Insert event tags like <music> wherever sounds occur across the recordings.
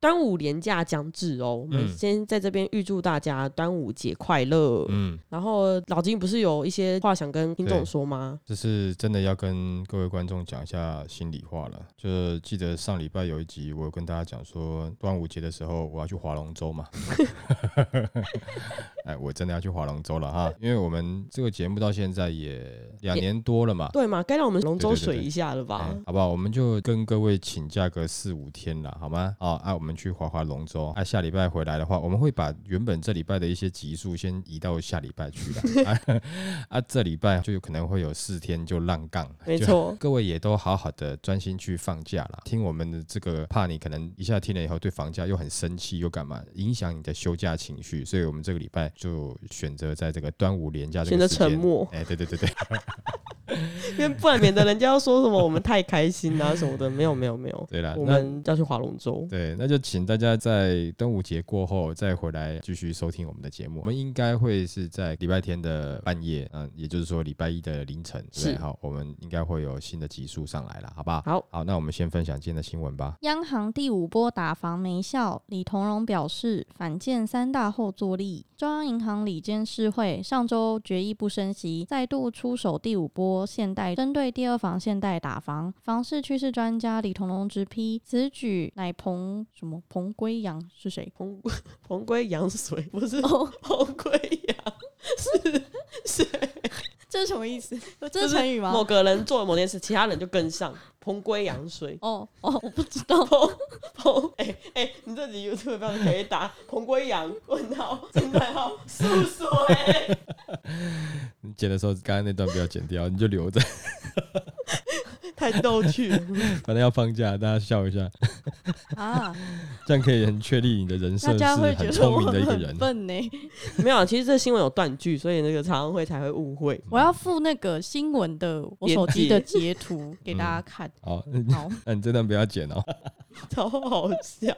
端午连假将至哦，我们先在这边预祝大家端午节快乐。嗯，然后老金不是有一些话想跟听众说吗？这是真的要跟各位观众讲一下心里话了。就记得上礼拜有一集，我有跟大家讲说，端午节的时候我要去划龙舟嘛。<laughs> 哎，我真的要去划龙舟了哈，因为我们这个节目到现在也两年多了嘛，对嘛，该让我们龙舟水一下了吧？好不好？我们就跟各位请假个四五天了，好吗？好，啊，我们。去划划龙舟，啊，下礼拜回来的话，我们会把原本这礼拜的一些集数先移到下礼拜去了。<laughs> 啊，啊，这礼拜就有可能会有四天就浪杠，没错，各位也都好好的专心去放假了。听我们的这个，怕你可能一下听了以后对房价又很生气，又干嘛，影响你的休假情绪，所以我们这个礼拜就选择在这个端午连假这个时间，选择沉默。哎，对对对对。<laughs> 因为不然免得人家要说什么我们太开心啊什么的，没有没有没有。对啦，我们要去划龙舟。对，那就请大家在端午节过后再回来继续收听我们的节目。我们应该会是在礼拜天的半夜，嗯，也就是说礼拜一的凌晨。对，好，我们应该会有新的集数上来了，好不好？好，好，那我们先分享今天的新闻吧。央行第五波打房没效，李同荣表示反建三大后坐力。中央银行里监事会上周决议不升息，再度出手第五波限贷，针对第二房现代打房。房市趋势专家李同龙直批，此举乃彭什么彭归 <laughs> 阳是谁？彭彭归阳谁不是 <laughs> 彭归阳 <laughs> 是谁？这是什么意思？<laughs> 这是成语吗？某个人做了某件事，其他人就跟上，彭归阳水。哦哦，我不知道。<laughs> 彭彭，哎哎、你这集 YouTube 标题可以打彭归阳问号惊叹号素水。你剪的时候，刚刚那段不要剪掉，你就留着。<laughs> 太逗趣了，反正要放假，大家笑一下啊，<laughs> 这样可以很确立你的人设是很聪明的一个人。笨呢？<laughs> 没有，其实这新闻有断句，所以那个常常会才会误会。我要附那个新闻的我手机的截图给大家看。好，好，<laughs> 那你这段不要剪哦。超好笑。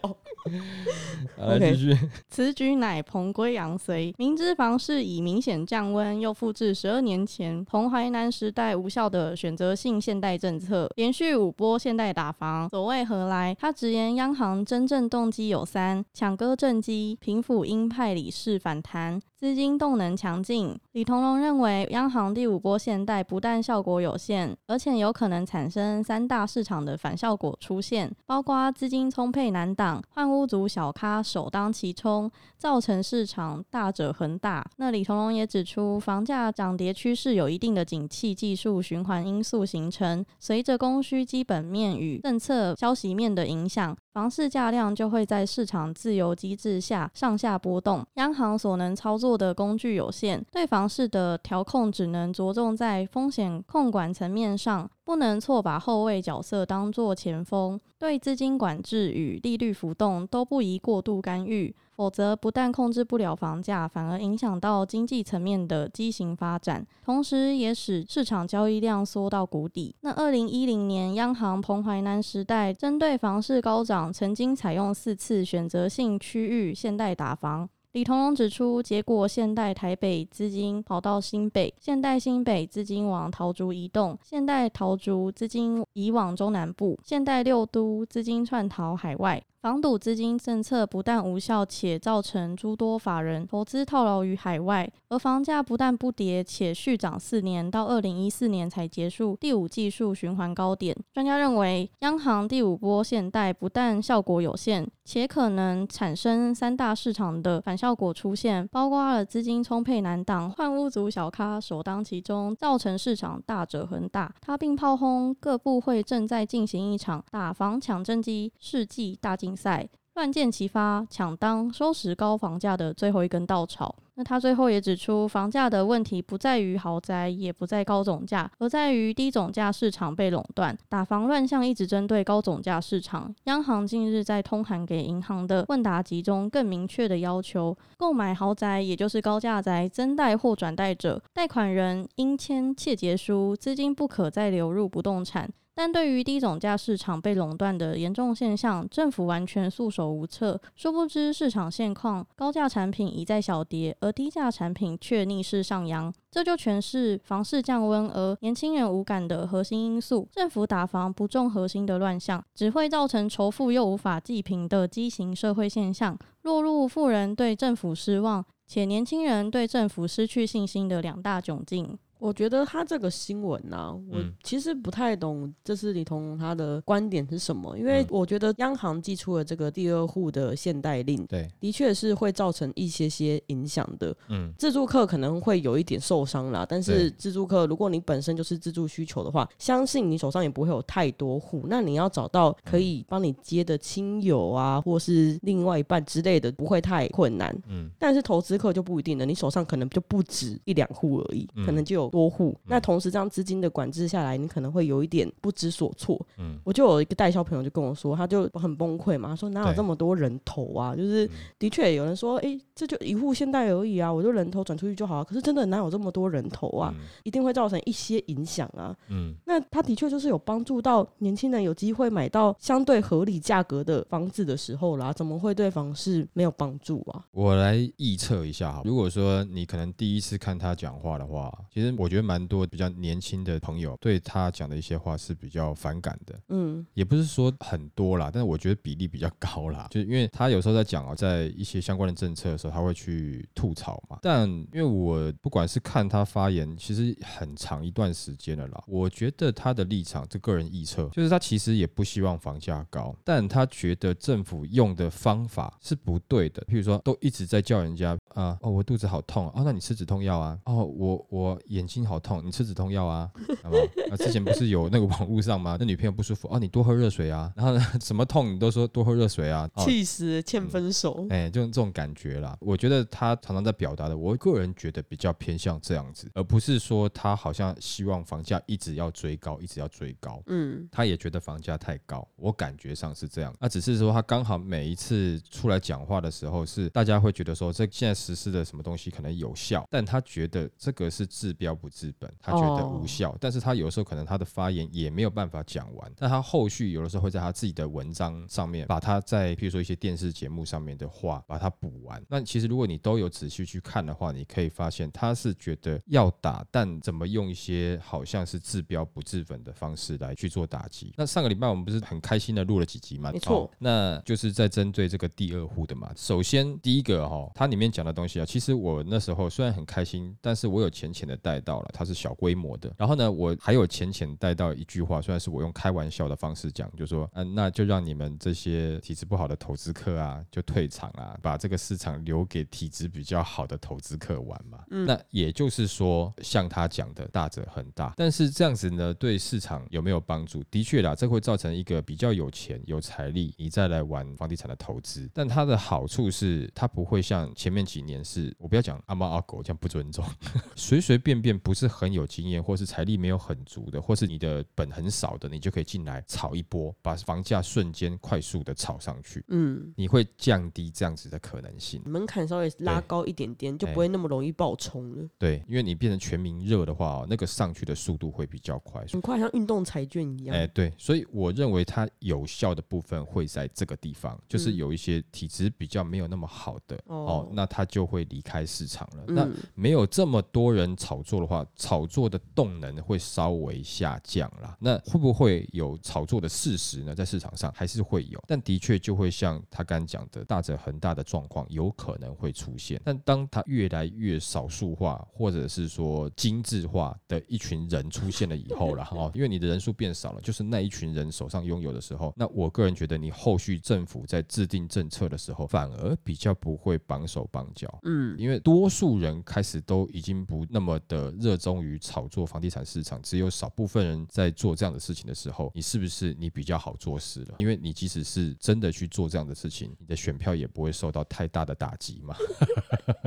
来继续。此举乃彭归阳随，明知房市已明显降温，又复制十二年前彭淮南时代无效的选择性限贷政策，连续五波限贷打房，所谓何来？直言，央行真正动机有三：抢割政绩，平抚鹰派理事反弹。资金动能强劲，李同荣认为，央行第五波限贷不但效果有限，而且有可能产生三大市场的反效果出现，包括资金充沛难挡、换屋族小咖首当其冲，造成市场大者恒大。那李同荣也指出，房价涨跌趋势有一定的景气技术循环因素形成，随着供需基本面与政策消息面的影影响。房市价量就会在市场自由机制下上下波动，央行所能操作的工具有限，对房市的调控只能着重在风险控管层面上，不能错把后卫角色当作前锋，对资金管制与利率浮动都不宜过度干预。否则，不但控制不了房价，反而影响到经济层面的畸形发展，同时也使市场交易量缩到谷底。那二零一零年央行彭淮南时代，针对房市高涨，曾经采用四次选择性区域限贷打房。李同荣指出，结果限贷台北资金跑到新北，限贷新北资金往桃竹移动，限贷桃竹资金移往中南部，限贷六都资金窜逃海外。防堵资金政策不但无效，且造成诸多法人投资套牢于海外，而房价不但不跌，且续涨四年，到二零一四年才结束第五技术循环高点。专家认为，央行第五波限贷不但效果有限，且可能产生三大市场的反效果出现，包括了资金充沛难挡、换屋族小咖首当其冲，造成市场大者恒大。他并炮轰各部会正在进行一场打房抢政绩世纪大竞赛乱箭齐发，抢当收拾高房价的最后一根稻草。那他最后也指出，房价的问题不在于豪宅，也不在高总价，而在于低总价市场被垄断。打房乱象一直针对高总价市场。央行近日在通函给银行的问答集中，更明确的要求，购买豪宅也就是高价宅增贷或转贷者，贷款人应签切结书，资金不可再流入不动产。但对于低总价市场被垄断的严重现象，政府完全束手无策。殊不知市场现况，高价产品一再小跌，而低价产品却逆势上扬。这就全是房市降温而年轻人无感的核心因素。政府打房不重核心的乱象，只会造成仇富又无法济贫的畸形社会现象，落入富人对政府失望，且年轻人对政府失去信心的两大窘境。我觉得他这个新闻呢、啊，我其实不太懂，这是李彤他的观点是什么？因为我觉得央行寄出了这个第二户的限贷令，对，的确是会造成一些些影响的。嗯，自助客可能会有一点受伤啦，但是自助客如果你本身就是自助需求的话，相信你手上也不会有太多户，那你要找到可以帮你接的亲友啊，或是另外一半之类的，不会太困难。嗯，但是投资客就不一定了，你手上可能就不止一两户而已，可能就有。多户，那同时这样资金的管制下来，你可能会有一点不知所措。嗯，我就有一个代销朋友就跟我说，他就很崩溃嘛，他说哪有这么多人头啊？就是的确有人说，哎、欸，这就一户现代而已啊，我就人头转出去就好了。可是真的哪有这么多人头啊？一定会造成一些影响啊。嗯，那他的确就是有帮助到年轻人有机会买到相对合理价格的房子的时候啦，怎么会对房市没有帮助啊？我来预测一下哈，如果说你可能第一次看他讲话的话，其实我。觉得蛮多比较年轻的朋友对他讲的一些话是比较反感的，嗯，也不是说很多啦，但是我觉得比例比较高啦，就是因为他有时候在讲哦，在一些相关的政策的时候，他会去吐槽嘛。但因为我不管是看他发言，其实很长一段时间了啦，我觉得他的立场，这个人臆测，就是他其实也不希望房价高，但他觉得政府用的方法是不对的，譬如说都一直在叫人家啊，哦，我肚子好痛啊，哦，那你吃止痛药啊，哦，我我眼睛。好痛，你吃止痛药啊？<laughs> 好不好？啊，之前不是有那个网络上吗？那女朋友不舒服哦，你多喝热水啊。然后呢，<laughs> 什么痛你都说多喝热水啊。气死，欠分手。哎、嗯欸，就这种感觉啦。我觉得他常常在表达的，我个人觉得比较偏向这样子，而不是说他好像希望房价一直要追高，一直要追高。嗯，他也觉得房价太高，我感觉上是这样。那只是说他刚好每一次出来讲话的时候，是大家会觉得说这现在实施的什么东西可能有效，但他觉得这个是治标不治本，他觉得无效，但是他有时候可能他的发言也没有办法讲完，那他后续有的时候会在他自己的文章上面，把他在譬如说一些电视节目上面的话把它补完。那其实如果你都有仔细去看的话，你可以发现他是觉得要打，但怎么用一些好像是治标不治本的方式来去做打击。那上个礼拜我们不是很开心的录了几集吗？没错，那就是在针对这个第二户的嘛。首先第一个哈，它里面讲的东西啊，其实我那时候虽然很开心，但是我有浅浅的带到了，它是。小规模的，然后呢，我还有浅浅带到一句话，虽然是我用开玩笑的方式讲，就说，嗯，那就让你们这些体质不好的投资客啊，就退场啊，把这个市场留给体质比较好的投资客玩嘛。嗯，那也就是说，像他讲的，大者很大，但是这样子呢，对市场有没有帮助？的确啦，这会造成一个比较有钱、有财力，你再来玩房地产的投资。但它的好处是，它不会像前面几年是，我不要讲阿猫阿狗这样不尊重，<laughs> 随随便便不是很。有经验，或是财力没有很足的，或是你的本很少的，你就可以进来炒一波，把房价瞬间快速的炒上去。嗯，你会降低这样子的可能性，门槛稍微拉高一点点，就不会那么容易爆冲了。对，因为你变成全民热的话，那个上去的速度会比较快，很快，像运动彩券一样。哎，对，所以我认为它有效的部分会在这个地方，就是有一些体质比较没有那么好的哦，那它就会离开市场了。那没有这么多人炒作的话，炒。作的动能会稍微下降啦，那会不会有炒作的事实呢？在市场上还是会有，但的确就会像他刚讲的，大者恒大的状况有可能会出现。但当他越来越少数化，或者是说精致化的一群人出现了以后了哈，<laughs> 因为你的人数变少了，就是那一群人手上拥有的时候，那我个人觉得你后续政府在制定政策的时候，反而比较不会绑手绑脚。嗯，因为多数人开始都已经不那么的热衷于炒作房地产市场，只有少部分人在做这样的事情的时候，你是不是你比较好做事了？因为你即使是真的去做这样的事情，你的选票也不会受到太大的打击嘛。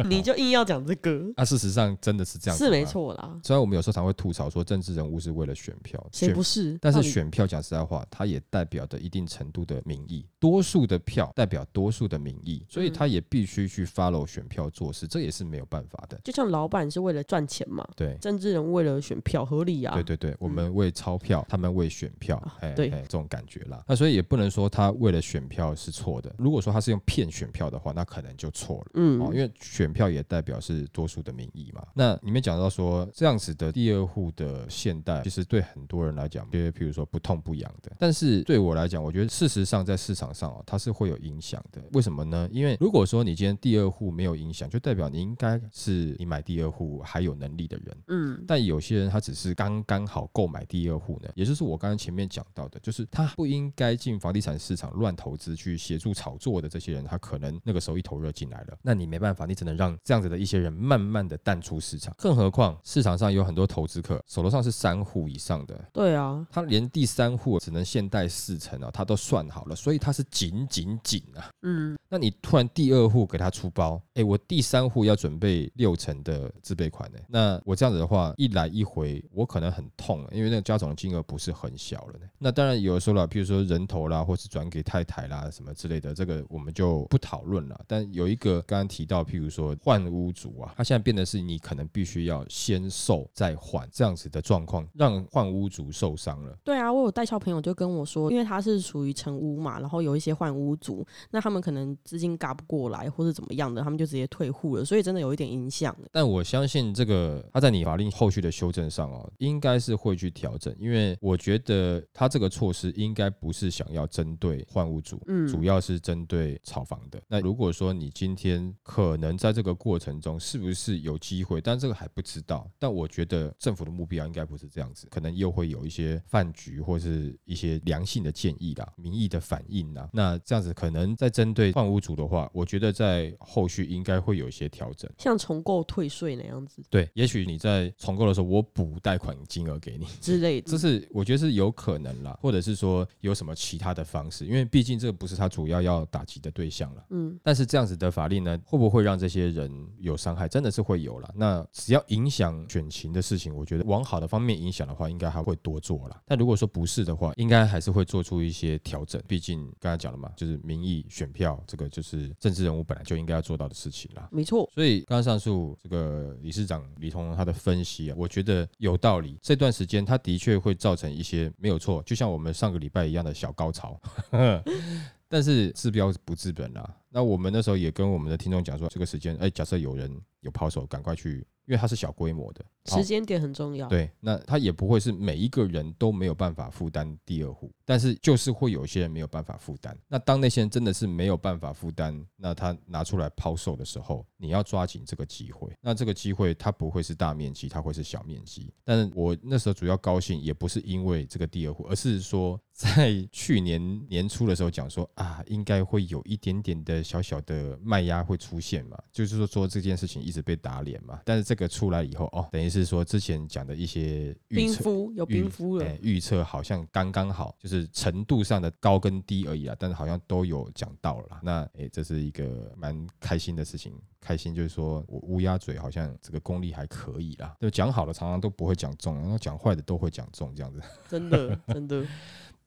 你就硬要讲这个？那、<laughs> 啊、事实上真的是这样子，是没错啦。虽然我们有时候常会吐槽说政治人物是为了选票，谁不是？但是选票讲实在话，它也代表着一定程度的民意，多数的票代表多数的民意，所以他也必须去 follow 选票做事，这也是没有办法的。就像老板是为了赚钱嘛，对，政治人为了选票合理啊。对对对，我们为钞票，嗯、他们为选票，哎、啊，对，这种感觉啦。那所以也不能说他为了选票是错的。如果说他是用骗选票的话，那可能就错了。嗯，哦，因为选票也代表是多数的民意嘛。那里面讲到说，这样子的第二户的现代，其实对很多人来讲，因为譬如说不痛不痒的。但是对我来讲，我觉得事实上在市场上哦，它是会有影响的。为什么呢？因为如果说你今天第二户没有影响，就代表你应该是你买第二户还有能力的人。嗯。但有些人他只是刚刚好购买第二户呢，也就是我刚刚前面讲到的，就是他不应该进房地产市场乱投资去协助炒作的这些人，他可能那个时候一头热进来了，那你没办法，你只能让这样子的一些人慢慢的淡出市场。更何况市场上有很多投资客手头上是三户以上的，对啊，他连第三户只能限贷四成啊，他都算好了，所以他是紧紧紧啊。嗯，那你突然第二户给他出包，哎，我第三户要准备六成的自备款呢，那我这样子的话，一来一回，我可能很痛，因为那个加总金额不是很小了呢。那当然有的时候啦，譬如说人头啦，或是转给太太啦什么之类的，这个我们就不讨论了。但有一个刚刚提到，譬如说换屋主啊，他现在变得是你可能必须要先售再换这样子的状况，让换屋主受伤了。对啊，我有代销朋友就跟我说，因为他是属于成屋嘛，然后有一些换屋主，那他们可能资金嘎不过来，或是怎么样的，他们就直接退户了，所以真的有一点影响。但我相信这个他在你法令后续的修正上哦，应该是会去调整，因为我觉得他这个措施应该不是想要针对换屋主，嗯，主要是针对炒房的。那如果说你今天可能在这个过程中是不是有机会，但这个还不知道。但我觉得政府的目标应该不是这样子，可能又会有一些饭局或是一些良性的建议啦、民意的反应啦。那这样子可能在针对换屋主的话，我觉得在后续应该会有一些调整，像重购退税那样子。对，也许你在重购的时候，我补贷款金额给你之类的，这是我觉得是有可能啦，或者是说有什么其他的方式，因为毕竟这个不是他主要要打击的对象了。嗯，但是这样子的法令呢，会不会让这些人有伤害？真的是会有了。那只要影响选情的事情，我觉得往好的方面影响的话，应该还会多做了。但如果说不是的话，应该还是会做出一些调整。毕竟刚才讲了嘛，就是民意选票，这个就是政治人物本来就应该要做到的事情啦。没错。所以刚刚上述这个理事长李同他的分析啊，我觉得有道理。这段时间他的确会造成一些没有错，就像我们上个礼拜一样的小高潮。<laughs> 但是治标不治本啦。那我们那时候也跟我们的听众讲说，这个时间，哎，假设有人有抛售，赶快去。因为它是小规模的，时间点很重要。对，那它也不会是每一个人都没有办法负担第二户，但是就是会有些人没有办法负担。那当那些人真的是没有办法负担，那他拿出来抛售的时候，你要抓紧这个机会。那这个机会它不会是大面积，它会是小面积。但是我那时候主要高兴，也不是因为这个第二户，而是说在去年年初的时候讲说啊，应该会有一点点的小小的卖压会出现嘛，就是说说这件事情一直被打脸嘛。但是这个出来以后哦，等于是说之前讲的一些冰敷有冰敷了，预测好像刚刚好，就是程度上的高跟低而已啊，但是好像都有讲到了。那诶，这是一个蛮开心的事情，开心就是说我乌鸦嘴好像这个功力还可以啦，就讲好了常常都不会讲中，然后讲坏的都会讲中，这样子。真的，真的。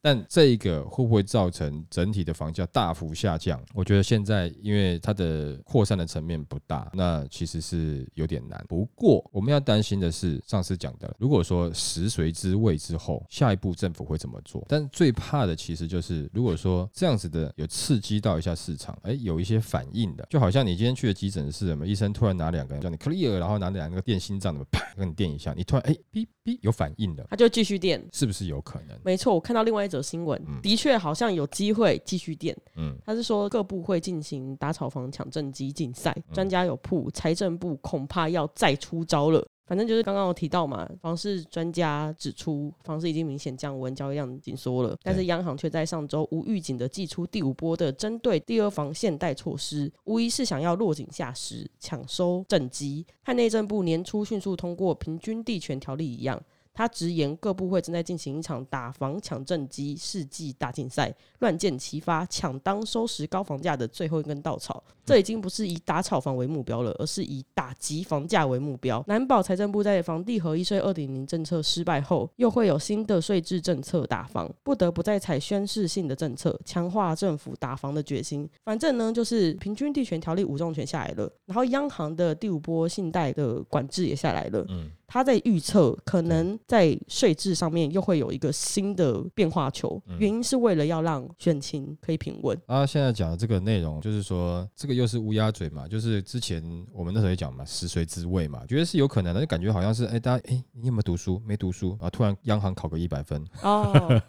但这一个会不会造成整体的房价大幅下降？我觉得现在因为它的扩散的层面不大，那其实是有点难。不过我们要担心的是上次讲的，如果说食髓知味之后，下一步政府会怎么做？但最怕的其实就是如果说这样子的有刺激到一下市场，哎，有一些反应的，就好像你今天去的急诊室，什么医生突然拿两个叫你 clear，然后拿两个电心脏，怎么啪跟你电一下，你突然哎哔哔有反应的，他就继续电，是不是有可能？没错，我看到另外一则新闻，嗯、的确好像有机会继续垫。嗯，他是说各部会进行打草房抢政绩竞赛，专、嗯、家有铺财政部恐怕要再出招了。反正就是刚刚我提到嘛，房市专家指出，房市已经明显降温，交易量紧缩了，但是央行却在上周无预警的祭出第五波的针对第二房限贷措施，无疑是想要落井下石，抢收政绩，和内政部年初迅速通过平均地权条例一样。他直言，各部会正在进行一场打房抢政绩世纪大竞赛，乱箭齐发，抢当收拾高房价的最后一根稻草。这已经不是以打炒房为目标了，而是以打击房价为目标。难保财政部在房地合一税二点零政策失败后，又会有新的税制政策打房，不得不再采宣示性的政策，强化政府打房的决心。反正呢，就是平均地权条例五重权下来了，然后央行的第五波信贷的管制也下来了。嗯。他在预测可能在税制上面又会有一个新的变化球，原因是为了要让选情可以平稳。啊，现在讲的这个内容就是说，这个又是乌鸦嘴嘛，就是之前我们那时候也讲嘛，食髓知味嘛，觉得是有可能的，就感觉好像是哎，大家哎，你有没有读书？没读书啊？突然央行考个一百分哦，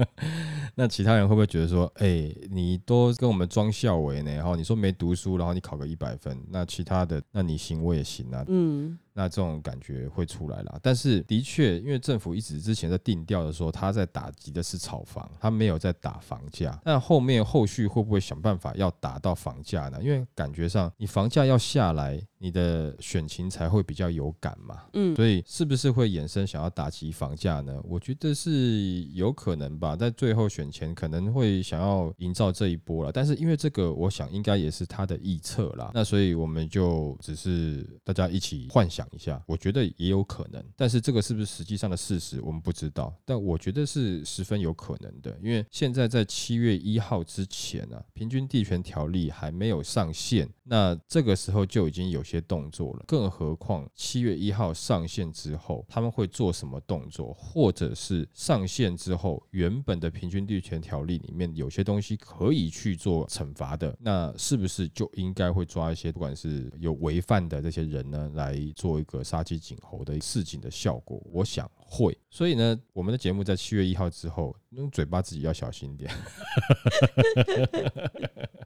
<laughs> 那其他人会不会觉得说，哎，你都跟我们装孝伟呢？然后你说没读书，然后你考个一百分，那其他的，那你行我也行啊，嗯。那这种感觉会出来啦，但是的确，因为政府一直之前在定调的时候，他在打击的是炒房，他没有在打房价。那后面后续会不会想办法要打到房价呢？因为感觉上你房价要下来，你的选情才会比较有感嘛。嗯，所以是不是会衍生想要打击房价呢？我觉得是有可能吧，在最后选前可能会想要营造这一波了。但是因为这个，我想应该也是他的预测啦。那所以我们就只是大家一起幻想一下，我觉得也有可能，但是这个是不是实际上的事实，我们不知道。但我觉得是十分有可能的，因为现在在七月一号之前、啊，平均地权条例还没有上线，那这个时候就已经有些动作了。更何况七月一号上线之后，他们会做什么动作，或者是上线之后，原本的平均地权条例里面有些东西可以去做惩罚的，那是不是就应该会抓一些不管是有违犯的这些人呢，来做一个杀鸡儆猴的示警的效果，我想会。所以呢，我们的节目在七月一号之后，用嘴巴自己要小心点。<laughs>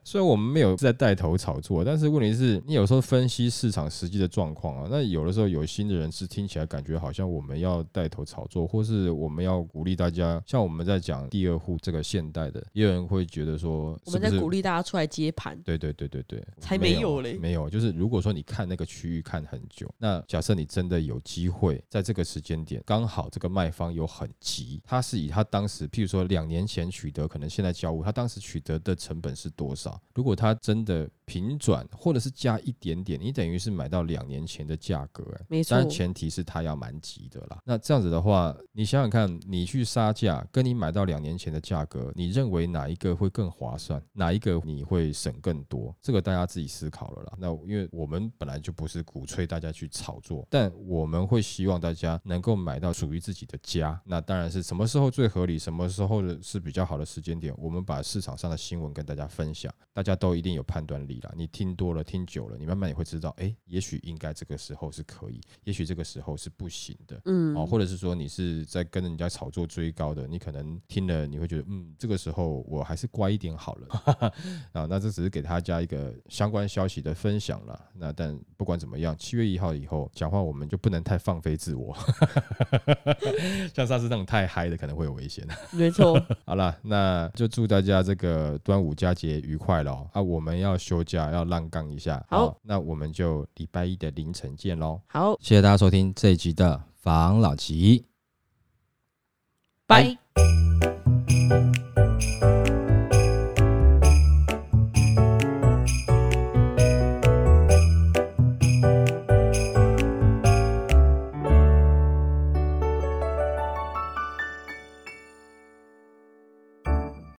虽然我们没有在带头炒作，但是问题是你有时候分析市场实际的状况啊，那有的时候有新的人士听起来感觉好像我们要带头炒作，或是我们要鼓励大家，像我们在讲第二户这个现代的，也有人会觉得说是是，我们在鼓励大家出来接盘。对对对对对，才没有嘞，没有，就是如果说你看那个区域看很久，那假设你真的有机会在这个时间点，刚好这个卖方有很急，他是以他当时，譬如说两年前取得，可能现在交屋，他当时取得的成本是多少？如果他真的平转，或者是加一点点，你等于是买到两年前的价格，哎，没错。但前提是他要蛮急的啦。那这样子的话，你想想看，你去杀价，跟你买到两年前的价格，你认为哪一个会更划算？哪一个你会省更多？这个大家自己思考了啦。那因为我们本来就不是鼓吹大家去炒作，但我们会希望大家能够买到属于自己的家。那当然是什么时候最合理，什么时候是比较好的时间点，我们把市场上的新闻跟大家分享，大家都一定有判断力。你听多了，听久了，你慢慢也会知道，哎，也许应该这个时候是可以，也许这个时候是不行的，嗯，哦，或者是说你是在跟人家炒作追高的，你可能听了你会觉得，嗯，这个时候我还是乖一点好了，<laughs> 啊，那这只是给大家一个相关消息的分享了，那但不管怎么样，七月一号以后讲话我们就不能太放飞自我，<laughs> 像上次那种太嗨的可能会有危险，没错，好了，那就祝大家这个端午佳节愉快喽，啊，我们要休假要浪杠一下，好，那我们就就礼拜一的凌晨见喽！好，谢谢大家收听这一集的防老集，拜。